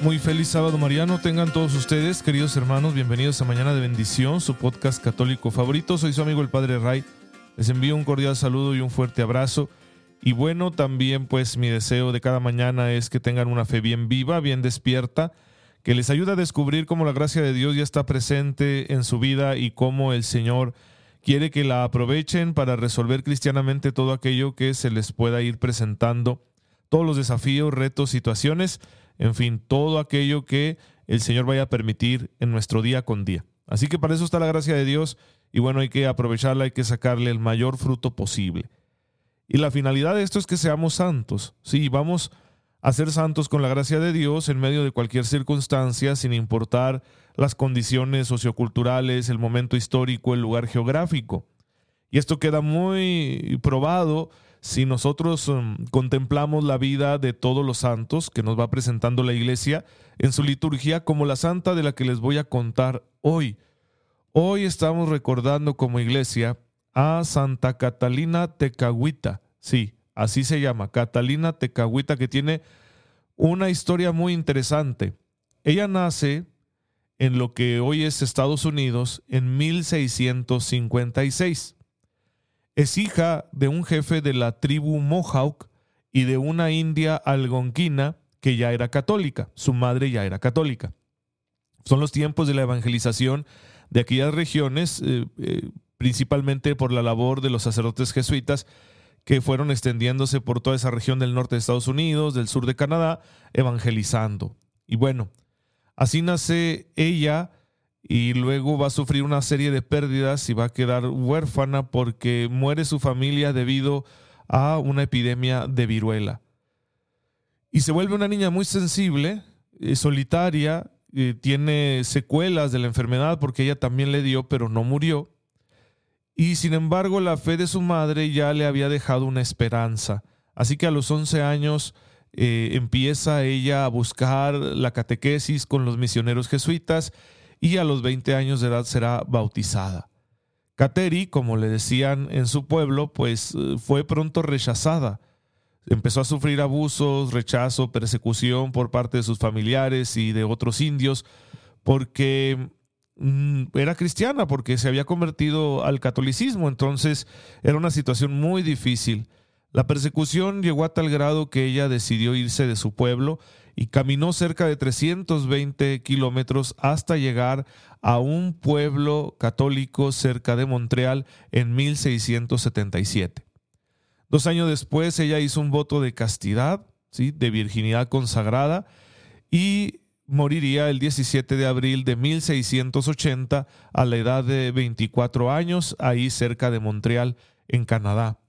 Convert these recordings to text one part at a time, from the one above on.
Muy feliz sábado mariano tengan todos ustedes, queridos hermanos, bienvenidos a Mañana de Bendición, su podcast católico favorito. Soy su amigo el Padre Ray. Les envío un cordial saludo y un fuerte abrazo. Y bueno, también pues mi deseo de cada mañana es que tengan una fe bien viva, bien despierta, que les ayude a descubrir cómo la gracia de Dios ya está presente en su vida y cómo el Señor quiere que la aprovechen para resolver cristianamente todo aquello que se les pueda ir presentando, todos los desafíos, retos, situaciones en fin, todo aquello que el Señor vaya a permitir en nuestro día con día. Así que para eso está la gracia de Dios y bueno, hay que aprovecharla, hay que sacarle el mayor fruto posible. Y la finalidad de esto es que seamos santos. Sí, vamos a ser santos con la gracia de Dios en medio de cualquier circunstancia, sin importar las condiciones socioculturales, el momento histórico, el lugar geográfico. Y esto queda muy probado si nosotros um, contemplamos la vida de todos los santos que nos va presentando la iglesia en su liturgia, como la santa de la que les voy a contar hoy. Hoy estamos recordando como iglesia a Santa Catalina Tecahuita. Sí, así se llama, Catalina Tecahuita, que tiene una historia muy interesante. Ella nace en lo que hoy es Estados Unidos en 1656. Es hija de un jefe de la tribu Mohawk y de una india algonquina que ya era católica. Su madre ya era católica. Son los tiempos de la evangelización de aquellas regiones, eh, eh, principalmente por la labor de los sacerdotes jesuitas que fueron extendiéndose por toda esa región del norte de Estados Unidos, del sur de Canadá, evangelizando. Y bueno, así nace ella y luego va a sufrir una serie de pérdidas y va a quedar huérfana porque muere su familia debido a una epidemia de viruela. Y se vuelve una niña muy sensible, eh, solitaria, eh, tiene secuelas de la enfermedad porque ella también le dio, pero no murió. Y sin embargo la fe de su madre ya le había dejado una esperanza. Así que a los 11 años eh, empieza ella a buscar la catequesis con los misioneros jesuitas y a los 20 años de edad será bautizada. Kateri, como le decían en su pueblo, pues eh, fue pronto rechazada. Empezó a sufrir abusos, rechazo, persecución por parte de sus familiares y de otros indios porque mm, era cristiana, porque se había convertido al catolicismo, entonces era una situación muy difícil. La persecución llegó a tal grado que ella decidió irse de su pueblo y caminó cerca de 320 kilómetros hasta llegar a un pueblo católico cerca de Montreal en 1677. Dos años después ella hizo un voto de castidad, ¿sí? de virginidad consagrada, y moriría el 17 de abril de 1680 a la edad de 24 años, ahí cerca de Montreal, en Canadá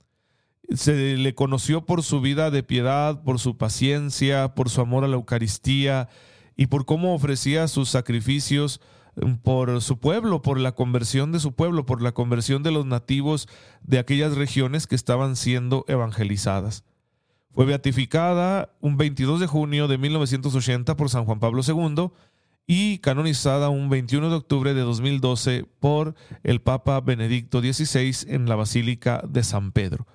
se le conoció por su vida de piedad, por su paciencia, por su amor a la Eucaristía y por cómo ofrecía sus sacrificios mm, por su pueblo, por la conversión de su pueblo, por la conversión de los nativos de aquellas regiones que estaban siendo evangelizadas. Fue beatificada un 22 de junio de 1980 por San Juan Pablo II y canonizada un 21 de octubre de 2012 por el Papa Benedicto XVI en la Basílica de San Pedro.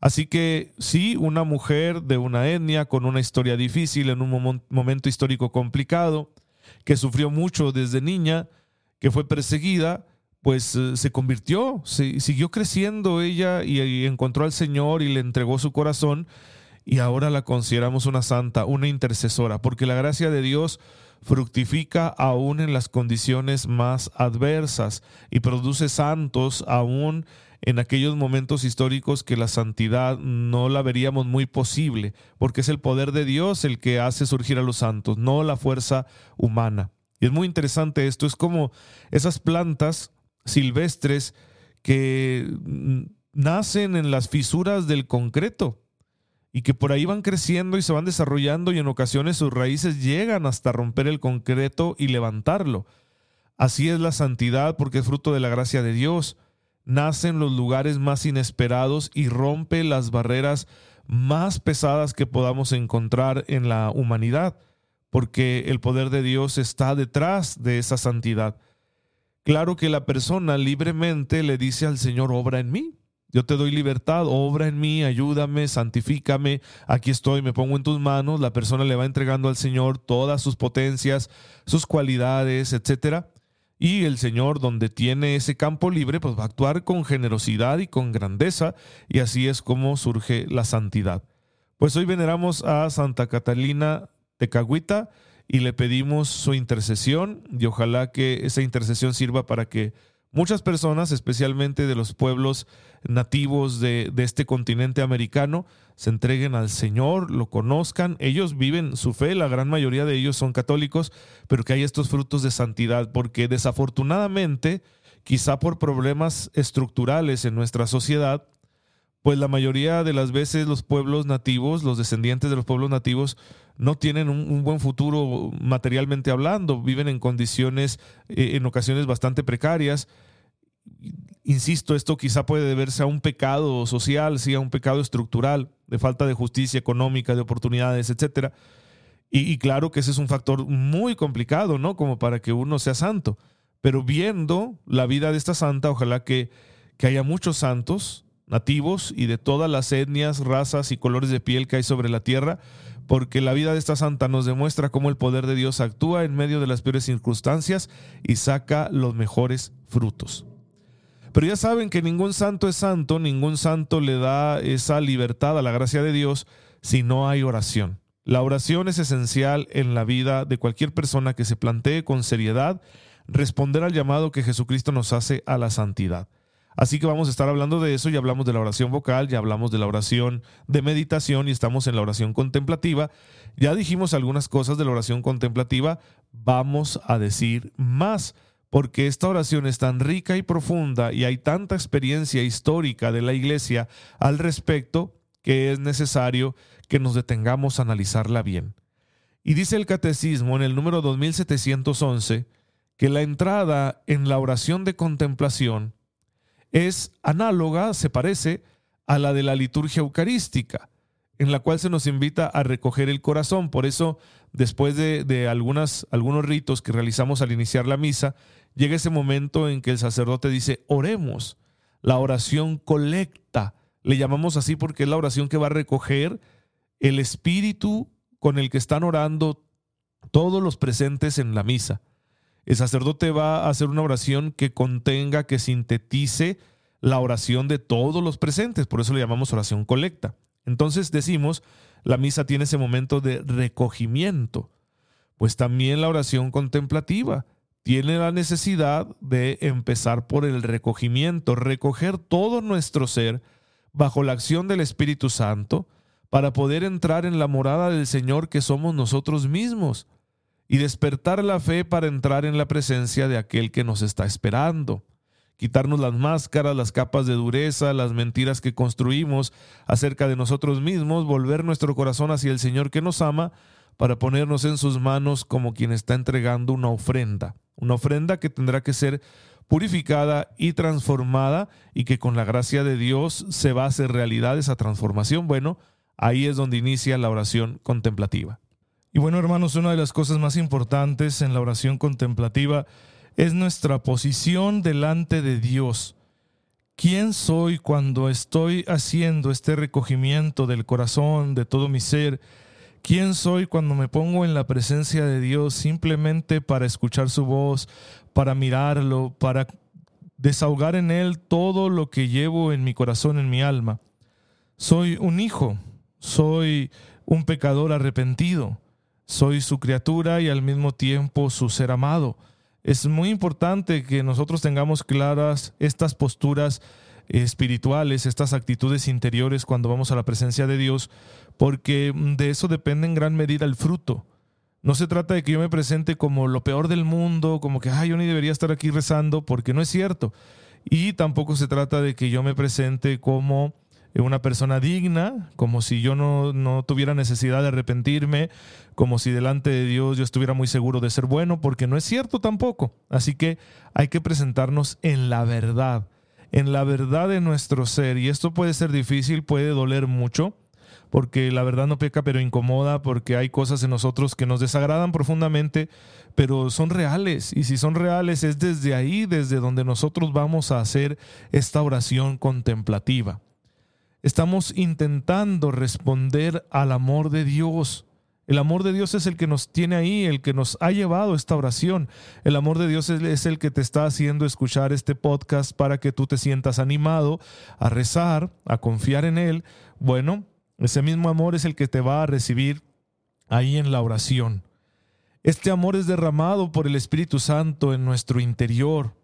Así que sí, una mujer de una etnia con una historia difícil en un momento histórico complicado, que sufrió mucho desde niña, que fue perseguida, pues eh, se convirtió, siguió creciendo ella y, encontró al Señor y le entregó su corazón y ahora la consideramos una santa, una intercesora, porque la gracia de Dios fructifica aún en las condiciones más adversas y produce santos aún en aquellos momentos históricos que la santidad no la veríamos muy posible, porque es el poder de Dios el que hace surgir a los santos, no la fuerza humana. Y es muy interesante esto, es como esas plantas silvestres que nacen en las fisuras del concreto y que por ahí van creciendo y se van desarrollando y en ocasiones sus raíces llegan hasta romper el concreto y levantarlo. Así es la santidad porque es fruto de la gracia de Dios. Nace en los lugares más inesperados y rompe las barreras más pesadas que podamos encontrar en la humanidad, porque el poder de Dios está detrás de esa santidad. Claro que la persona libremente le dice al Señor, obra en mí. Yo te doy libertad, obra en mí, ayúdame, santifícame, aquí estoy, me pongo en tus manos. La persona le va entregando al Señor todas sus potencias, sus cualidades, etcétera. Y el Señor, donde tiene ese campo libre, pues va a actuar con generosidad y con grandeza, y así es como surge la santidad. Pues hoy veneramos a Santa Catalina de Caguita y le pedimos su intercesión, y ojalá que esa intercesión sirva para que muchas personas, especialmente de los pueblos nativos de, este continente americano, se entreguen al Señor, lo conozcan. Ellos viven su fe, la gran mayoría de ellos son católicos, pero que hay estos frutos de santidad, porque desafortunadamente, quizá por problemas estructurales en nuestra sociedad, pues la mayoría de las veces los pueblos nativos, los descendientes de los pueblos nativos, no tienen un, buen futuro materialmente hablando, viven en condiciones eh, en ocasiones bastante precarias. Insisto, esto quizá puede deberse a un pecado social, sí, a un pecado estructural, de falta de justicia económica, de oportunidades, etc. Y, y claro que ese es un factor muy complicado, ¿no? Como para que uno sea santo. Pero viendo la vida de esta santa, ojalá que, que haya muchos santos nativos y de todas las etnias, razas y colores de piel que hay sobre la tierra, porque la vida de esta santa nos demuestra cómo el poder de Dios actúa en medio de las peores circunstancias y saca los mejores frutos. Pero ya saben que ningún santo es santo, ningún santo le da esa libertad a la gracia de Dios si no hay oración. La oración es esencial en la vida de cualquier persona que se plantee con seriedad responder al llamado que Jesucristo nos hace a la santidad. Así que vamos a estar hablando de eso, ya hablamos de la oración vocal, ya hablamos de la oración de meditación y estamos en la oración contemplativa. Ya dijimos algunas cosas de la oración contemplativa, vamos a decir más, porque esta oración es tan rica y profunda y hay tanta experiencia histórica de la iglesia al respecto que es necesario que nos detengamos a analizarla bien. Y dice el catecismo en el número 2711 que la entrada en la oración de contemplación es análoga, se parece a la de la liturgia eucarística, en la cual se nos invita a recoger el corazón. Por eso, después de, algunas, algunos ritos que realizamos al iniciar la misa, llega ese momento en que el sacerdote dice, oremos, la oración colecta. Le llamamos así porque es la oración que va a recoger el espíritu con el que están orando todos los presentes en la misa. El sacerdote va a hacer una oración que contenga, que sintetice la oración de todos los presentes, por eso le llamamos oración colecta. Entonces decimos, la misa tiene ese momento de recogimiento, pues también la oración contemplativa tiene la necesidad de empezar por el recogimiento, recoger todo nuestro ser bajo la acción del Espíritu Santo para poder entrar en la morada del Señor que somos nosotros mismos y despertar la fe para entrar en la presencia de aquel que nos está esperando. Quitarnos las máscaras, las capas de dureza, las mentiras que construimos acerca de nosotros mismos, volver nuestro corazón hacia el Señor que nos ama para ponernos en sus manos como quien está entregando una ofrenda, una ofrenda que tendrá que ser purificada y transformada y que con la gracia de Dios se va a hacer realidad esa transformación. Bueno, ahí es donde inicia la oración contemplativa. Y bueno, hermanos, una de las cosas más importantes en la oración contemplativa es nuestra posición delante de Dios. ¿Quién soy cuando estoy haciendo este recogimiento del corazón, de todo mi ser? ¿Quién soy cuando me pongo en la presencia de Dios simplemente para escuchar su voz, para mirarlo, para desahogar en Él todo lo que llevo en mi corazón, en mi alma? Soy un hijo, soy un pecador arrepentido soy su criatura y al mismo tiempo su ser amado. Es muy importante que nosotros tengamos claras estas posturas espirituales, estas actitudes interiores cuando vamos a la presencia de Dios, porque de eso depende en gran medida el fruto. No se trata de que yo me presente como lo peor del mundo, como que Ay, yo ni debería estar aquí rezando, porque no es cierto. Y tampoco se trata de que yo me presente como una persona digna, como si yo no, no, tuviera necesidad de arrepentirme, como si delante de Dios yo estuviera muy seguro de ser bueno, porque no es cierto tampoco. Así que hay que presentarnos en la verdad, en la verdad de nuestro ser. Y esto puede ser difícil, puede doler mucho, porque la verdad no peca pero incomoda, porque hay cosas en nosotros que nos desagradan profundamente, pero son reales. Y si son reales es desde ahí, desde donde nosotros vamos a hacer esta oración contemplativa. Estamos intentando responder al amor de Dios. El amor de Dios es el que nos tiene ahí, el que nos ha llevado esta oración. El amor de Dios es el que te está haciendo escuchar este podcast para que tú te sientas animado a rezar, a confiar en Él. Bueno, ese mismo amor es el que te va a recibir ahí en la oración. Este amor es derramado por el Espíritu Santo en nuestro interior,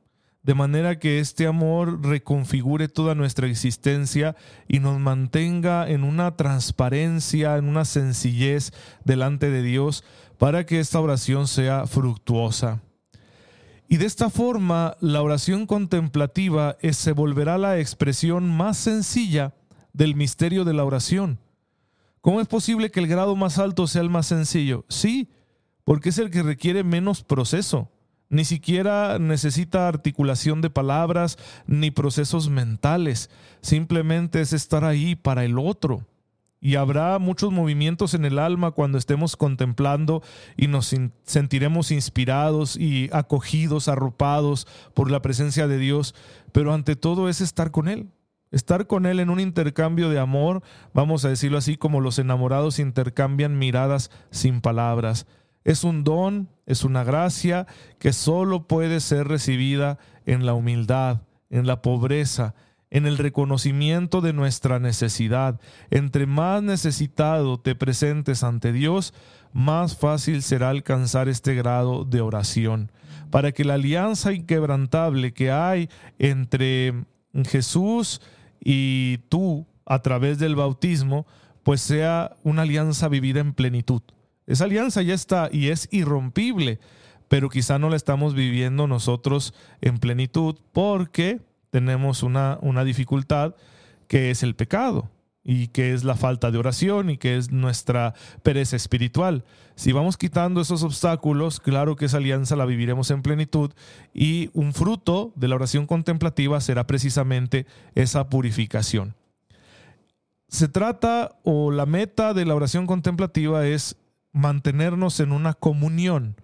de manera que este amor reconfigure toda nuestra existencia y nos mantenga en una transparencia, en una sencillez delante de Dios, para que esta oración sea fructuosa. Y de esta forma, la oración contemplativa se volverá la expresión más sencilla del misterio de la oración. ¿Cómo es posible que el grado más alto sea el más sencillo? Sí, porque es el que requiere menos proceso. Ni siquiera necesita articulación de palabras ni procesos mentales. Simplemente es estar ahí para el otro. Y habrá muchos movimientos en el alma cuando estemos contemplando y nos sentiremos inspirados y acogidos, arropados por la presencia de Dios. Pero ante todo es estar con Él. Estar con Él en un intercambio de amor, vamos a decirlo así, como los enamorados intercambian miradas sin palabras. Es un don, es una gracia que solo puede ser recibida en la humildad, en la pobreza, en el reconocimiento de nuestra necesidad. Entre más necesitado te presentes ante Dios, más fácil será alcanzar este grado de oración, para que la alianza inquebrantable que hay entre Jesús y tú a través del bautismo, pues sea una alianza vivida en plenitud. Esa alianza ya está y es irrompible, pero quizá no la estamos viviendo nosotros en plenitud porque tenemos una, una dificultad que es el pecado y que es la falta de oración y que es nuestra pereza espiritual. Si vamos quitando esos obstáculos, claro que esa alianza la viviremos en plenitud y un fruto de la oración contemplativa será precisamente esa purificación. Se trata o la meta de la oración contemplativa es mantenernos en una comunión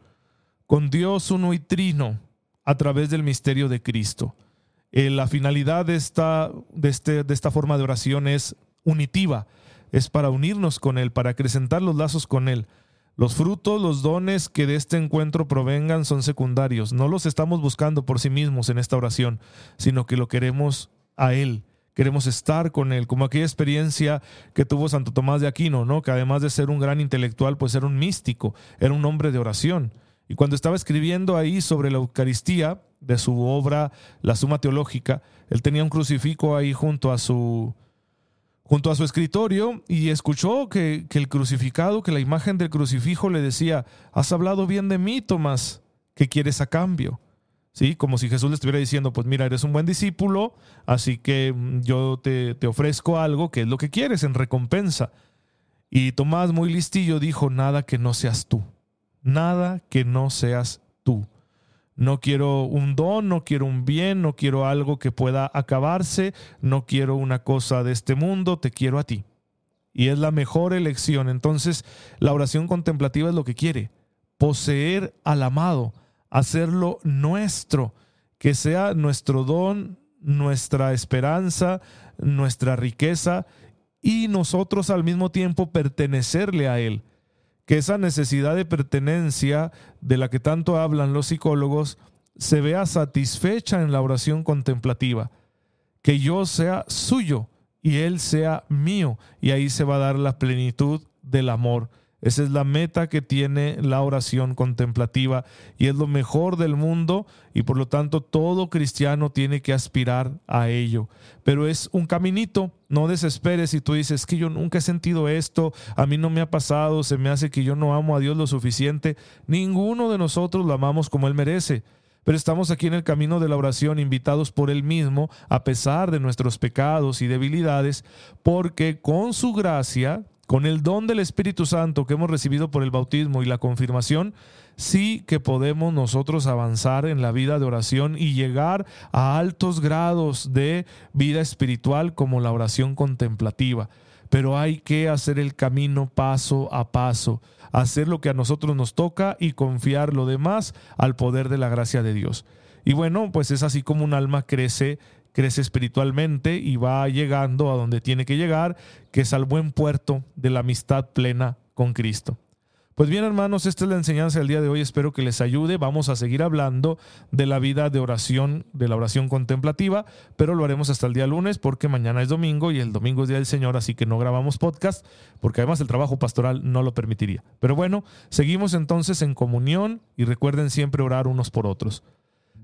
con Dios uno y trino a través del misterio de Cristo. Eh, la finalidad de esta, de, este, de esta forma de oración es unitiva, es para unirnos con Él, para acrecentar los lazos con Él. Los frutos, los dones que de este encuentro provengan son secundarios. No los estamos buscando por sí mismos en esta oración, sino que lo queremos a Él. Queremos estar con Él, como aquella experiencia que tuvo Santo Tomás de Aquino, ¿no? que además de ser un gran intelectual, pues era un místico, era un hombre de oración. Y cuando estaba escribiendo ahí sobre la Eucaristía, de su obra La Suma Teológica, él tenía un crucifijo ahí junto a su, junto a su escritorio y escuchó que, el crucificado, que la imagen del crucifijo le decía, has hablado bien de mí, Tomás, ¿qué quieres a cambio? ¿Sí? Como si Jesús le estuviera diciendo, pues mira, eres un buen discípulo, así que mm, yo te, te ofrezco algo que es lo que quieres en recompensa. Y Tomás, muy listillo, dijo, nada que no seas tú, nada que no seas tú. No quiero un don, no quiero un bien, no quiero algo que pueda acabarse, no quiero una cosa de este mundo, te quiero a ti. Y es la mejor elección. Entonces, la oración contemplativa es lo que quiere, poseer al amado, hacerlo nuestro, que sea nuestro don, nuestra esperanza, nuestra riqueza y nosotros al mismo tiempo pertenecerle a Él. Que esa necesidad de pertenencia de la que tanto hablan los psicólogos se vea satisfecha en la oración contemplativa, que yo sea suyo y él sea mío, y ahí se va a dar la plenitud del amor. Esa es la meta que tiene la oración contemplativa y es lo mejor del mundo y por lo tanto todo cristiano tiene que aspirar a ello. Pero es un caminito, no desesperes si tú dices que yo nunca he sentido esto, a mí no me ha pasado, se me hace que yo no amo a Dios lo suficiente. Ninguno de nosotros lo amamos como Él merece. pero estamos aquí en el camino de la oración invitados por Él mismo, a pesar de nuestros pecados y debilidades, porque con su gracia, con el don del Espíritu Santo que hemos recibido por el bautismo y la confirmación, sí que podemos nosotros avanzar en la vida de oración y llegar a altos grados de vida espiritual como la oración contemplativa. Pero hay que hacer el camino paso a paso hacer lo que a nosotros nos toca y confiar lo demás al poder de la gracia de Dios. Y bueno, pues es así como un alma crece, crece espiritualmente y va llegando a donde tiene que llegar, que es al buen puerto de la amistad plena con Cristo. Pues bien, hermanos, esta es la enseñanza del día de hoy. Espero que les ayude. Vamos a seguir hablando de la vida de oración, de la oración contemplativa, pero lo haremos hasta el día lunes porque mañana es domingo y el domingo es día del Señor, así que no grabamos podcast porque además el trabajo pastoral no lo permitiría. Pero bueno, seguimos entonces en comunión y recuerden siempre orar unos por otros.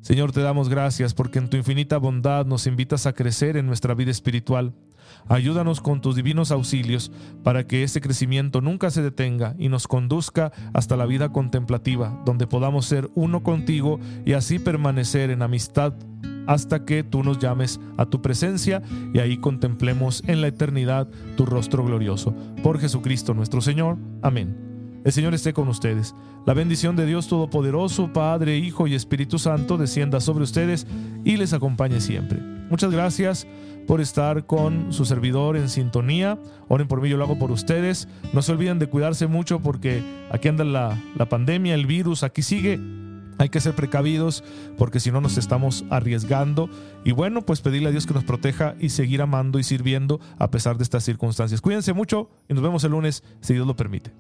Señor, te damos gracias porque en tu infinita bondad nos invitas a crecer en nuestra vida espiritual. Ayúdanos con tus divinos auxilios para que ese crecimiento nunca se detenga y nos conduzca hasta la vida contemplativa, donde podamos ser uno contigo y así permanecer en amistad hasta que tú nos llames a tu presencia y ahí contemplemos en la eternidad tu rostro glorioso. Por Jesucristo nuestro Señor. Amén. El Señor esté con ustedes. La bendición de Dios Todopoderoso, Padre, Hijo y Espíritu Santo, descienda sobre ustedes y les acompañe siempre. Muchas gracias por estar con su servidor en sintonía. Oren por mí, yo lo hago por ustedes. No se olviden de cuidarse mucho porque aquí anda la, la pandemia, el virus, aquí sigue. Hay que ser precavidos porque si no nos estamos arriesgando. Y bueno, pues pedirle a Dios que nos proteja y seguir amando y sirviendo a pesar de estas circunstancias. Cuídense mucho y nos vemos el lunes si Dios lo permite.